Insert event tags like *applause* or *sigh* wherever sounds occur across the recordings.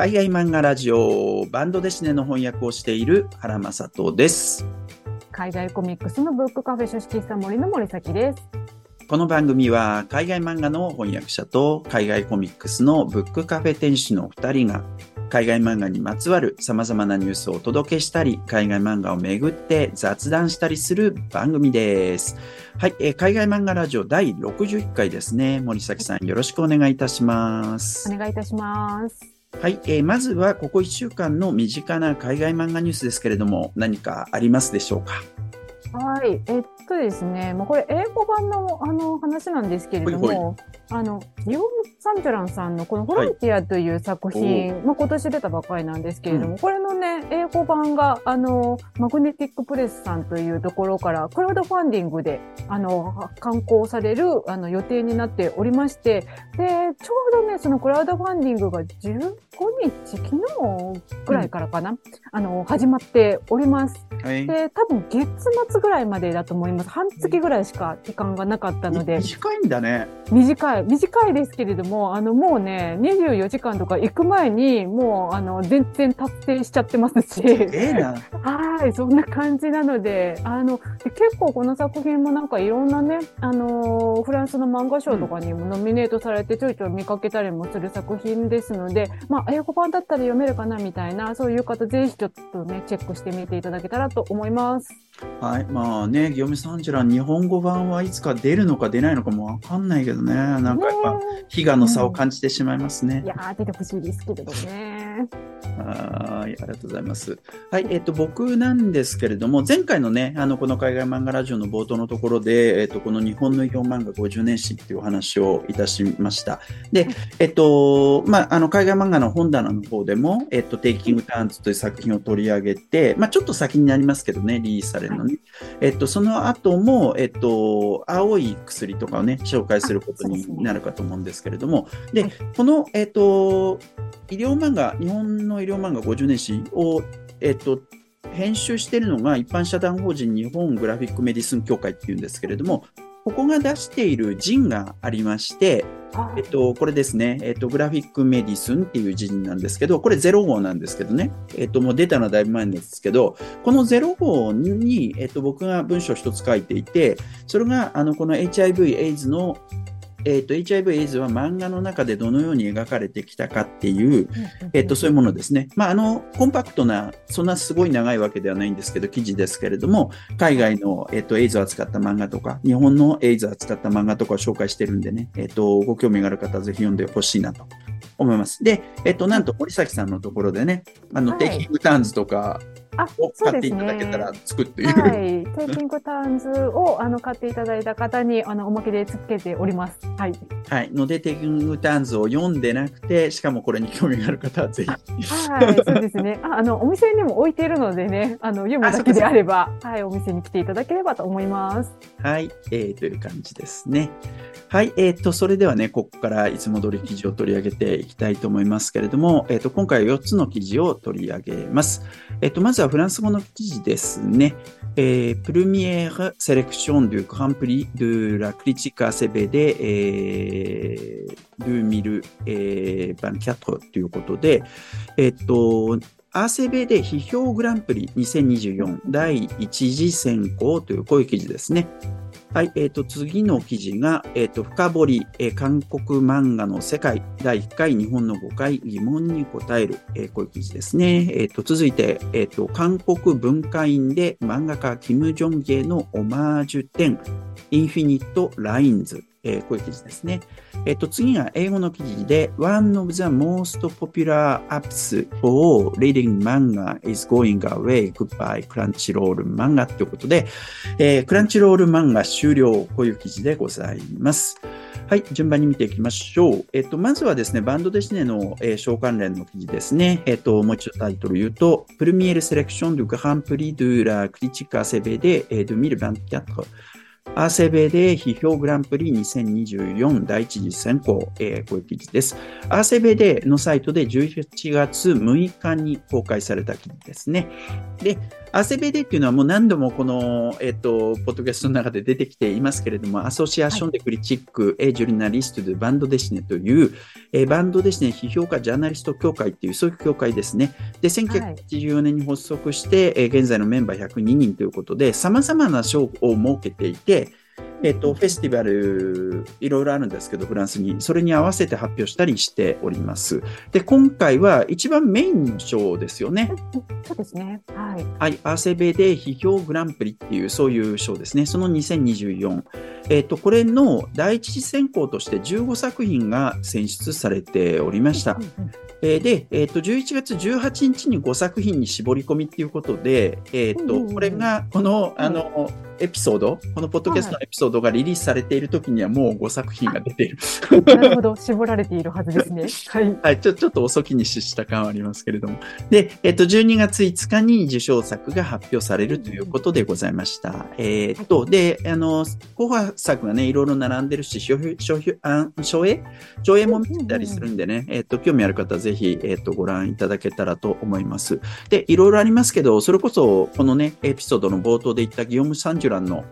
海外漫画ラジオバンドデシネの翻訳をしている原正人です。海外コミックスのブックカフェ書式した森の森崎です。この番組は海外漫画の翻訳者と海外コミックスのブックカフェ店主の2人が海外漫画にまつわる様々なニュースをお届けしたり、海外漫画をめぐって雑談したりする番組です。はい、えー海外漫画ラジオ第61回ですね。森崎さんよろしくお願いいたします。お願いいたします。はい、えーまずはここ1週間の身近な海外漫画ニュースですけれども、何かありますでしょうか？はい。えっとですね、もうこれ英語版のあの話なんですけれども、ほいほあの、ギオム・サンジョランさんのこのフロンティアという作品、まあ今年出たばっかりなんですけれども、うこれのね、英語版があの、マグネティックプレスさんというところからクラウドファンディングであの、刊行されるあの予定になっておりまして、で、ちょうどね、そのクラウドファンディングが15日、昨日ぐらいからかな、あの、始まっております。はい。で、多分月末ぐらいまでだと思います。半月ぐらいしか期間がなかったので、短いんだね。短い、短いですけれども、あの、もうね、24時間とか行く前に、もう、あの、全然達成しちゃってますし。*laughs* はい、そんな感じなので、あの、で結構この作品もなんかいろんなね、あのーフランスの漫画賞とかにもノミネートされてちょいちょい見かけたりもする作品ですので、まあ、英語版だったら読めるかなみたいな、そういう方ぜひちょっとね、チェックしてみていただけたらと思います。はい。まあね、ギョメサンジュラン、日本語版はいつか出るのか出ないのかもわかんないけどね。なんかやっぱ、ね悲願の差を感じてしまいますねい。やー、出てほしいですけれどね。はい。ありがとうございます。はい。えっと、僕なんですけれども、前回のね、あの、この海外漫画ラジオの冒頭のところで、えっと、この日本の医療漫画50年史っていうお話をいたしました。で、えっと、まあ、あの、海外漫画の本棚の方でも、えっと、テイキングターンズという作品を取り上げて、まあ、ちょっと先になりますけどね、リリースされるのね。えっと、その後も、えっと、青い薬とかをね、紹介することになるかと思うんですけれども、で、はいこの、えっと、医療漫画、日本の医療漫画50年史を、えっと、編集しているのが一般社団法人日本グラフィックメディスン協会っていうんですけれども、ここが出しているジンがありまして、えっと、これですね、えっと、グラフィックメディスンっていう字なんですけど、これ0号なんですけどね、えっと、もう出たのはだいぶ前なんですけど、この0号に、えっと、僕が文章一つ書いていて、それが、あの、この HIV、AIDS の、えっと、HIV、AIDS は漫画の中でどのように描かれてきたかっていう、えっと、そういうものですね。まあ、あの、コンパクトな、そんなすごい長いわけではないんですけど、記事ですけれども、海外の、えっと、エイズを扱った漫画とか、日本のエイズを扱った漫画とかを紹介してるんでね、えっと、ご興味がある方はぜひ読んでほしいなと思います。で、えっと、なんと森崎さんのところでね、あの、はい Taking Turns とかあ、を買ってい。ただけたら作っていう。はい。 Taking Turns をあの買っていただいた方にあのおまけでつけております。はい。はい。ので、 Taking Turns を読んでなくて、しかもこれに興味がある方はぜひ。はい、そうですね。ああの、お店にも置いているのでね、あの、読むだけであれば、はい、お店に来ていただければと思います。はい、えーという感じですね。はい、えーと、それではね、ここからいつも通り記事を取り上げていきたいと思いますけれども、えーと、今回は4つの記事を取り上げます。えーと、まずつはフランス語の記事ですね。えー、プルミエール・セレクション・ドゥ・グランプリ・ドゥ・ラ・クリティカ・セベで、えー、ドゥ・ミル・えー、バン・キャットということで、えっと、アーセベで批評グランプリ2024第1次選考というこういう記事ですね。はい、えっ、と、次の記事が、えっ、と、深掘り、えー韓国漫画の世界第1回日本の5回疑問に答える、えーこういう記事ですね。えっ、と、続いて、えっ、と、韓国文化院で漫画家キム・ジョンゲのオマージュ展、インフィニット・ラインズ、えーこういう記事ですね。えっと、次が英語の記事で、One of the most popular apps for reading manga is going away. Goodbye, Crunchyroll 漫画ということで、えー、クランチロール漫画終了。こういう記事でございます。はい、順番に見ていきましょう。えっと、まずはですね、バンドデシネの、えー、小関連の記事ですね。えっと、もう一度タイトル言うと、Première sélection du Grand Prix de la critique ACBD えーアーセベで批評グランプリ2024第一次選考、えーこういう記事です。アーセベでのサイトで11月6日に公開された記事ですね。で、ACBD っていうのはもう何度もこの、えっ、と、ポッドキャストの中で出てきていますけれども、アソシアションでクリチック、エジュリナリストでバンドデシネという、えー、バンドデシネ批評家ジャーナリスト協会っていう、そういう協会ですね。で、1984年に発足して、えー、現在のメンバー102人ということで、様々な賞を設けていて、えっと、フェスティバル、いろいろあるんですけど、フランスに、それに合わせて発表したりしております。で、今回は一番メインの賞ですよね。そうですね。はい。はい、アーセベで批評グランプリっていう、そういう賞ですね。その2024。えっと、これの第一次選考として15作品が選出されておりました。えー、で、えっ、ー、と、11月18日に5作品に絞り込みっていうことで、えっ、ー、と、これが、この、あの、エピソード、このポッドキャストのエピソードがリリースされている時にはもう5作品が出ている。なるほど、絞られているはずですね。*laughs* はい。はい、ちょちょっと遅きに失した感はありますけれども。で、えっ、と、12月5日に受賞作が発表されるということでございました。えっと、で、あの、候補作がね、いろいろ並んでるし、商標、あ、省映上映も見てたりするんでね、えっと、興味ある方ぜひ、えっと、ご覧いただけたらと思います。で、いろいろありますけど、それこそ、このね、エピソードの冒頭で言ったギヨム・サンジュランの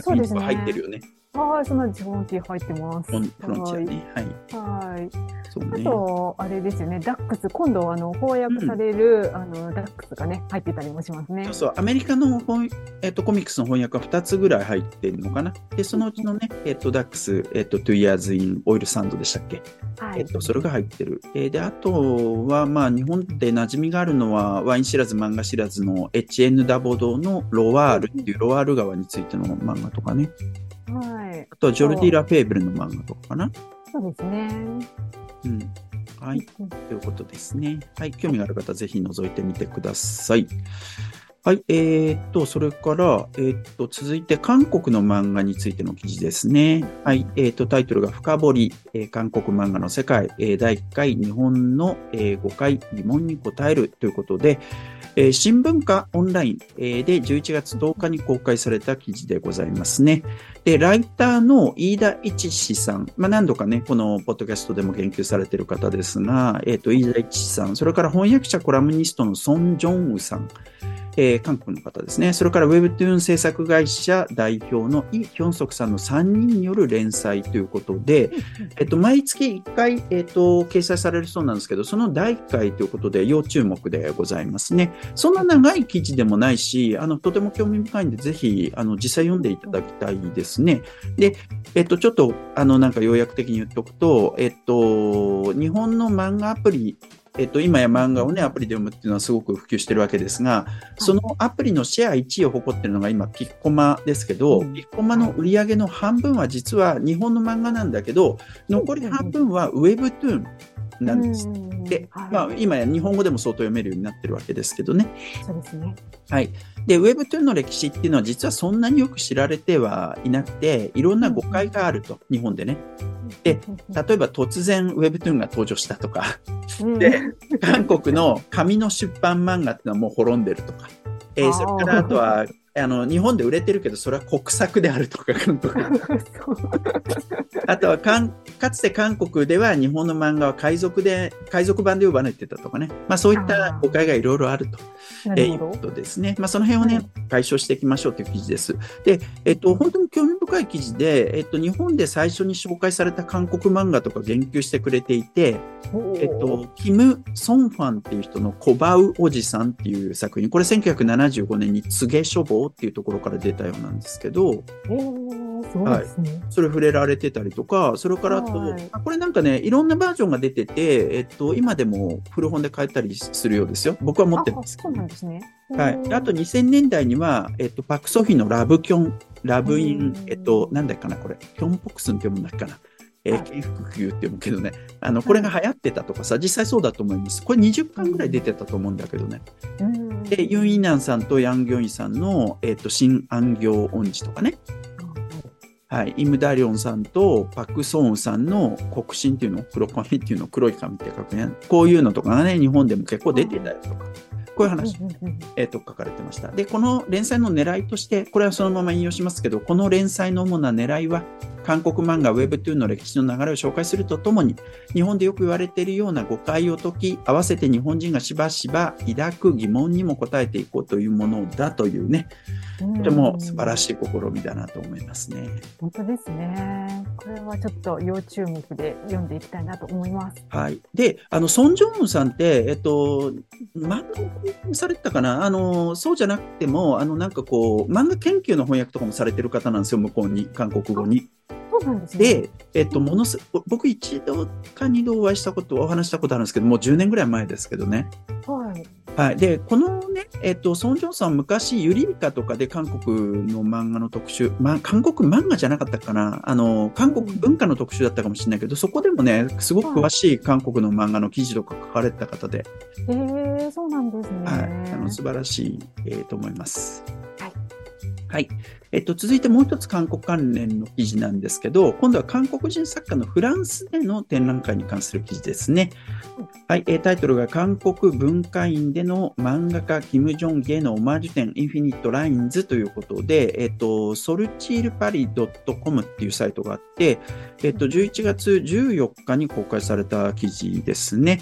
作品が入ってるよね。はい、その自分ティ入ってます。フロンティアね。はい。はい。そうね、あと、あれですよね、ダックス、今度、あの、翻訳される、うん、あの、ダックスがね、入ってたりもしますね。そうそう、アメリカの本、えっ、ー、と、コミックスの翻訳が2つぐらい入ってるのかな。で、そのうちのね、えっ、ー、と、ダックス、えっ、ー、と、Two Years in Oil Sand でしたっけ？はい。えっと、それが入ってる。えー、で、あとは、まあ、日本で馴染みがあるのは、ワイン知らず、漫画知らずの HN ダボドのロワールっていうロワール川についての漫画とかね。はい。あとはジョルディ・ラ・フェーブルの漫画とかかな。そうですね。うん。はい。ということですね。はい。興味がある方、ぜひ覗いてみてください。はい。えー、っと、それから、えー、っと、続いて、韓国の漫画についての記事ですね。はい。えー、っと、タイトルが深掘り、えー、韓国漫画の世界、えー、第1回日本の、えー、5回疑問に答えるということで、えー、新聞化オンライン、えー、で11月10日に公開された記事でございますね。で、ライターの飯田一志さん、まあ、何度かね、このポッドキャストでも言及されている方ですが、えっ、と、飯田一志さん、それから翻訳者コラムニストのソン・ジョンウさん、えー、韓国の方ですね。それから Webtoon 制作会社代表のイ・ヒョンソクさんの3人による連載ということで、えっと、毎月1回、えっと、掲載されるそうなんですけど、その第1回ということで要注目でございますね。そんな長い記事でもないし、あの、とても興味深いんで、ぜひ、あの、実際読んでいただきたいですね。で、えっと、ちょっと、あの、なんか要約的に言っておくと、えっと、日本の漫画アプリえっと、今や漫画をね、アプリで読むっていうのはすごく普及してるわけですが、そのアプリのシェア1位を誇ってるのが今、ピッコマですけど、ピッコマの売り上げの半分は実は日本の漫画なんだけど、残り半分はウェブトゥーン。なんです。で、まあ、今や日本語でも相当読めるようになってるわけですけどね。そうですね。はい。で、Web2 の歴史っていうのは実はそんなによく知られてはいなくて、いろんな誤解があると、日本でね。で、例えば突然 Webtoon が登場したとか、で、韓国の紙の出版漫画っていうのはもう滅んでるとか、えー、それからあとはあの、日本で売れてるけど、それは国策であるとか、*laughs* あとはかん、かつて韓国では日本の漫画は海賊で、海賊版で呼ばれてたとかね。まあそういった誤解がいろいろあると。いうことですね。まあその辺をね、解消していきましょうという記事です。で、えっと、本当に興味深い記事で、えっと、日本で最初に紹介された韓国漫画とか言及してくれていて、えっと、キム・ソンファンっていう人のコバウおじさんっていう作品、これ1975年に告げ書房っていうところから出たようなんですけど、はい、それ触れられてたりとか、それからあと、はい、これなんかね、いろんなバージョンが出てて、えっと、今でも古本で買えたりするようですよ。僕は持ってますそうなんですね。はい。あと2000年代には、えっと、パクソフィのラブキョン、ラブイン、えっと、なんだっけかな、これ。キョンポクスンって読むんだっけかな。えー、京福級って読むけどね、あの、これが流行ってたとかさ、実際そうだと思います。これ20巻ぐらい出てたと思うんだけどね。で、ユン・イナンさんとヤン・ギョンイさんの、えっ、ー、と、新安行恩師とかね。はい、イム・ダリョンさんとパク・ソンウさんの黒神っていうの、黒髪っていうの、黒い髪って書くね。こういうのとかがね、日本でも結構出てたりとか。こういう話、えっと書かれてました。で、この連載の狙いとして、これはそのまま引用しますけど、この連載の主な狙いは、韓国漫画 Webtoon の歴史の流れを紹介するとともに、日本でよく言われているような誤解を解き、合わせて日本人がしばしば抱く疑問にも答えていこうというものだというね、とても素晴らしい試みだなと思いますね。本当ですね。これはちょっと要注目で読んでいきたいなと思います。はい。で、あの、ソン・ジョンウンさんって、えっと、漫画をされてたかな？あの、そうじゃなくても、あの、なんかこう、漫画研究の翻訳とかもされてる方なんですよ、向こうに、韓国語に。そうなんですね。で、えっと、ものす、僕一度か二度お会いしたこと、お話したことあるんですけど、もう10年ぐらい前ですけどね。はい。はい。で、このね、えっと、ソン・ジョンさん昔、ユリミカとかで韓国の漫画の特集、まあ、韓国漫画じゃなかったかなあの、韓国文化の特集だったかもしれないけど、そこでもね、すごく詳しい韓国の漫画の記事とか書かれてた方で、えー、そうなんですね。はい。あの、素晴らしい、えーと思います。はい。はい。えっと、続いてもう一つ韓国関連の記事なんですけど、今度は韓国人作家のフランスでの展覧会に関する記事ですね。はい。えタイトルが韓国文化院での漫画家キム・ジョンギへのオマージュ展インフィニット・ラインズということで、えっと、ソルチールパリ .com っていうサイトがあって、えっと、11月14日に公開された記事ですね。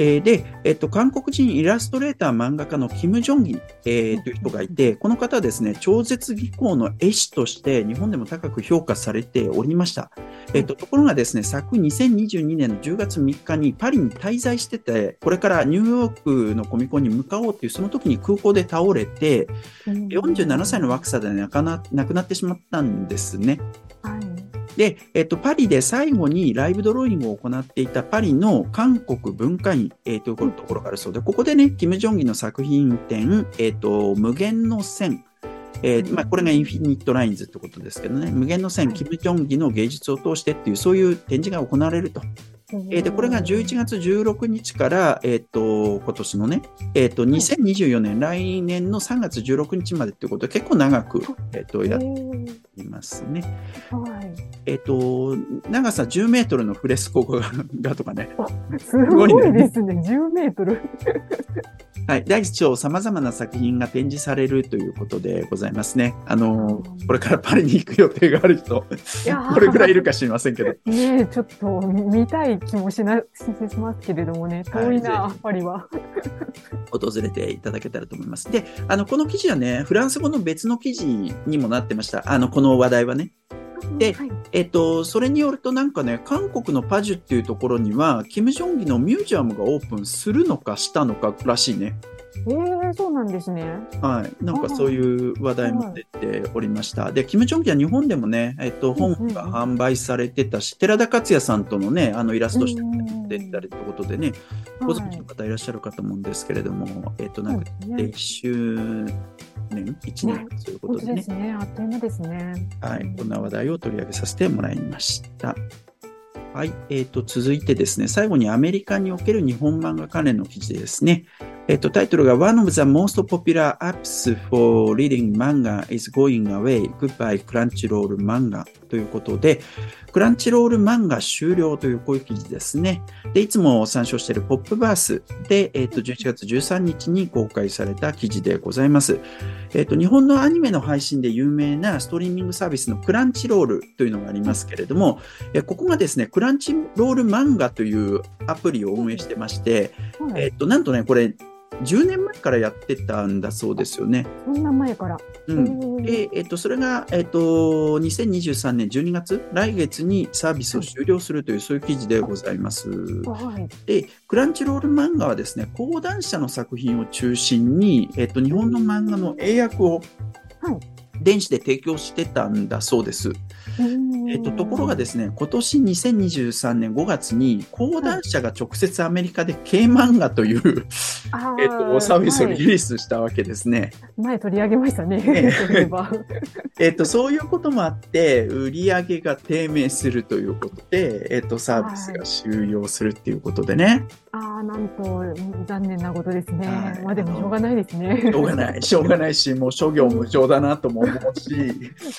えーで、えっと、韓国人イラストレーター漫画家のキム・ジョンギ、えーという人がいて、この方はですね、超絶技巧の絵師として日本でも高く評価されておりました。えっと、ところがですね、昨2022年の10月3日にパリに滞在してて、これからニューヨークのコミコンに向かおうっていう、その時に空港で倒れて、47歳の若さで亡くな亡くなってしまったんですね。はい。で、えっと、パリで最後にライブドローイングを行っていたパリの韓国文化院、えーというところがあるそうで、ここでね、キム・ジョンギの作品展、えっと、無限の線、えーまあ、これがインフィニット・ラインズってことですけどね、無限の線、はいキム・ジョンギの芸術を通してっていう、そういう展示が行われると。えーで、これが11月16日から、えっ、と、今年のね、えっ、と、2024年、来年の3月16日までっていうことで、結構長く、えっ、と、やっていますね。はい。えっ、と、長さ10メートルのフレスコ画がとかね。すごいですね。10メートル。はい。第一章、様々な作品が展示されるということでございますね。あの、これからパリに行く予定がある人、これぐらいいるか知りませんけど。ねえ、ちょっと見たい気もしな、しますけれどもね、遠いな、はいぜパリは。訪れていただけたらと思います。で、あの、この記事はね、フランス語の別の記事にもなってました。あの、この話題はね。ではい、えっと、それによるとなんかね、韓国のパジュっていうところには、キム・ジョンギのミュージアムがオープンするのかしたのからしいね。ええそうなんですね。はい。なんかそういう話題も出ておりました。で、キム・ジョンギは日本でもね、えっと、本が販売されてたし、寺田克也さんとのね、あの、イラストして出てたりってことでね、ご存知の方いらっしゃるかと思うんですけれども、えっと、なんか、ね1周年、1年というこ本とでね当です、ね。あっという間ですね。はい、こんな話題を取り上げさせてもらいました。はい、えっ、と、続いてですね、最後にアメリカにおける日本漫画関連の記事ですね。えっ、と、タイトルが One of the most popular apps for reading manga is going away. Goodbye Crunchyroll 漫画 ということで、クランチロール漫画終了というこういう記事ですね。で、いつも参照しているポップバースで、えっ、と、11月13日に公開された記事でございます。えっ、と、日本のアニメの配信で有名なストリーミングサービスのクランチロールというのがありますけれども、えここがですね、クランチロール漫画というアプリを運営してまして、はいえっ、と、なんとね、これ、10年前からやってたんだそうですよね。そんな前から。うん。へで、えっと、それが、えっと、2023年12月、来月にサービスを終了するという、そういう記事でございます。はい。で、クランチロール漫画はですね、講談社の作品を中心に、えっと、日本の漫画の英訳をはい電子で提供してたんだそうです。えっと、ところがですね、今年2023年5月に、講談社が直接アメリカで K 漫画という、あえっと、サービスをリはいリースしたわけですね。前取り上げましたね。え *laughs* *laughs* っと、そういうこともあって、売り上げが低迷するということで、えっと、サービスが終了するっていうことでね。ああ、なんと、残念なことですね。はいまあでもしょうがないですね。しょうがない、*laughs* しょうがないし、もう諸行無常だなとも思もし。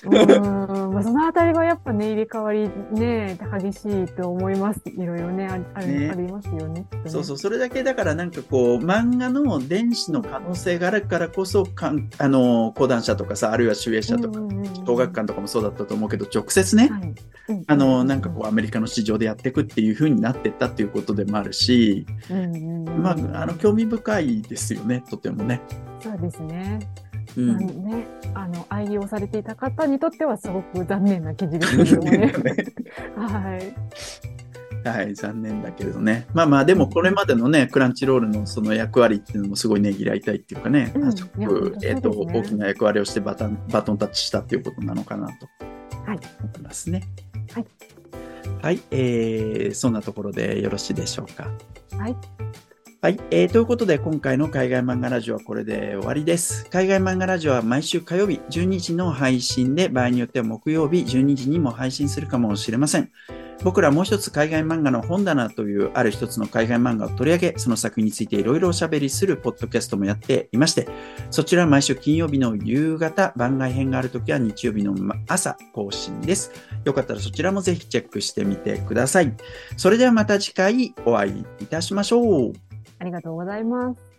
うん、まあ、そのあたりはやっぱね、入れ替わりね、激しいと思います。いろいろね、ああねありますよね。そうそう、それだけだからなんかこう、漫画の電子の可能性があるからこそ、かんあの、講談社とかさ、あるいは集英社とか、小学館とかもそうだったと思うけど、直接ね、はいうんあの、なんかこう、アメリカの市場でやっていくっていう風になってったっていうことでもあるし、うんまあ、あの、興味深いですよね、とてもね。そうですね。まあうん。ね、あの、愛用されていた方にとってはすごく残念な記事ですけどもね。*laughs* *laughs* はい。はい、残念だけれどね。まあまあ、でもこれまでのね、クランチロールのその役割っていうのもすごいねぎらいたいっていうかね、うんあすごく本当、えっ、と、大きな役割をしてバトンバトンタッチしたっていうことなのかなとはい。思いますね。はい。はい、えー、そんなところでよろしいでしょうか。はい。はい、えー、ということで今回の海外漫画ラジオはこれで終わりです。海外漫画ラジオは毎週火曜日12時の配信で場合によっては木曜日12時にも配信するかもしれません。僕らもう一つ海外漫画の本棚というある一つの海外漫画を取り上げ、その作品についていろいろおしゃべりするポッドキャストもやっていまして、そちら毎週金曜日の夕方、番外編があるときは日曜日の朝更新です。よかったらそちらもぜひチェックしてみてください。それではまた次回お会いいたしましょう。ありがとうございます。